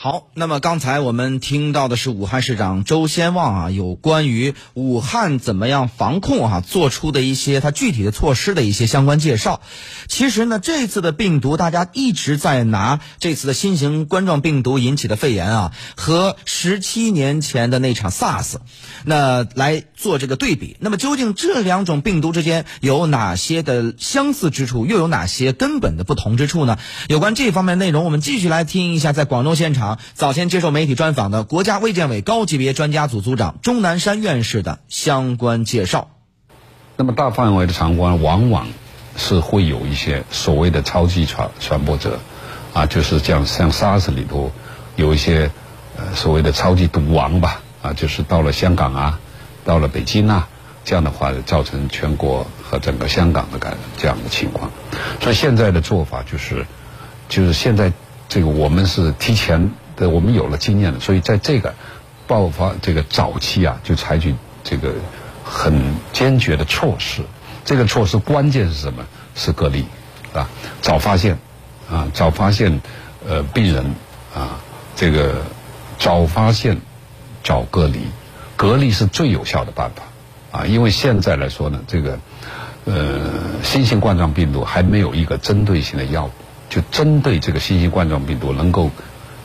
好，那么刚才我们听到的是武汉市长周先旺啊，有关于武汉怎么样防控啊，做出的一些他具体的措施的一些相关介绍。其实呢，这次的病毒，大家一直在拿这次的新型冠状病毒引起的肺炎啊，和十七年前的那场 SARS，那来做这个对比。那么究竟这两种病毒之间有哪些的相似之处，又有哪些根本的不同之处呢？有关这方面内容，我们继续来听一下，在广州现场。早前接受媒体专访的国家卫健委高级别专家组组长钟南山院士的相关介绍。那么大范围的肠冠往往是会有一些所谓的超级传传播者，啊，就是像像 SARS 里头有一些呃所谓的超级毒王吧，啊，就是到了香港啊，到了北京啊，这样的话造成全国和整个香港的感染这样的情况。所以现在的做法就是，就是现在。这个我们是提前对，我们有了经验了，所以在这个爆发这个早期啊，就采取这个很坚决的措施。这个措施关键是什么？是隔离啊，早发现啊，早发现呃病人啊，这个早发现早隔离，隔离是最有效的办法啊。因为现在来说呢，这个呃新型冠状病毒还没有一个针对性的药物。就针对这个新型冠状病毒能够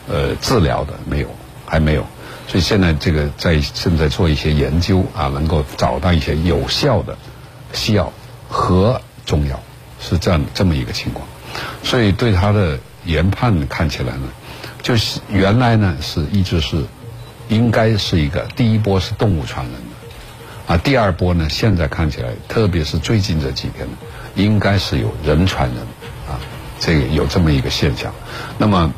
呃治疗的没有，还没有，所以现在这个在正在做一些研究啊，能够找到一些有效的西药和中药，是这样这么一个情况。所以对他的研判看起来呢，就是原来呢是一直是应该是一个第一波是动物传染的，啊，第二波呢现在看起来，特别是最近这几天，应该是有人传人啊。这个有这么一个现象，那么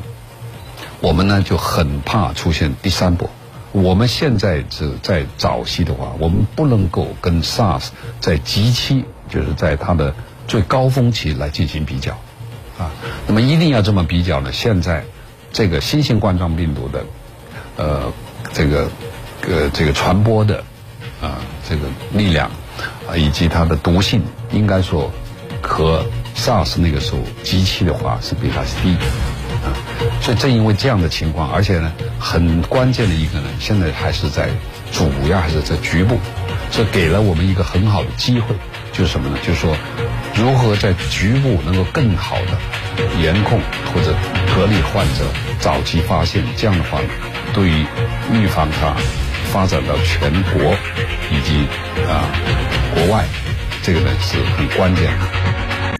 我们呢就很怕出现第三波。我们现在是在早期的话，我们不能够跟 SARS 在极期，就是在它的最高峰期来进行比较啊。那么一定要这么比较呢？现在这个新型冠状病毒的呃这个呃这个传播的啊这个力量啊以及它的毒性，应该说和。SARS 那个时候极期的话是比它低，啊，所以正因为这样的情况，而且呢，很关键的一个呢，现在还是在主要还是在局部，这给了我们一个很好的机会，就是什么呢？就是说，如何在局部能够更好的严控或者隔离患者，早期发现，这样的话，对于预防它发展到全国以及啊国外，这个呢是很关键的。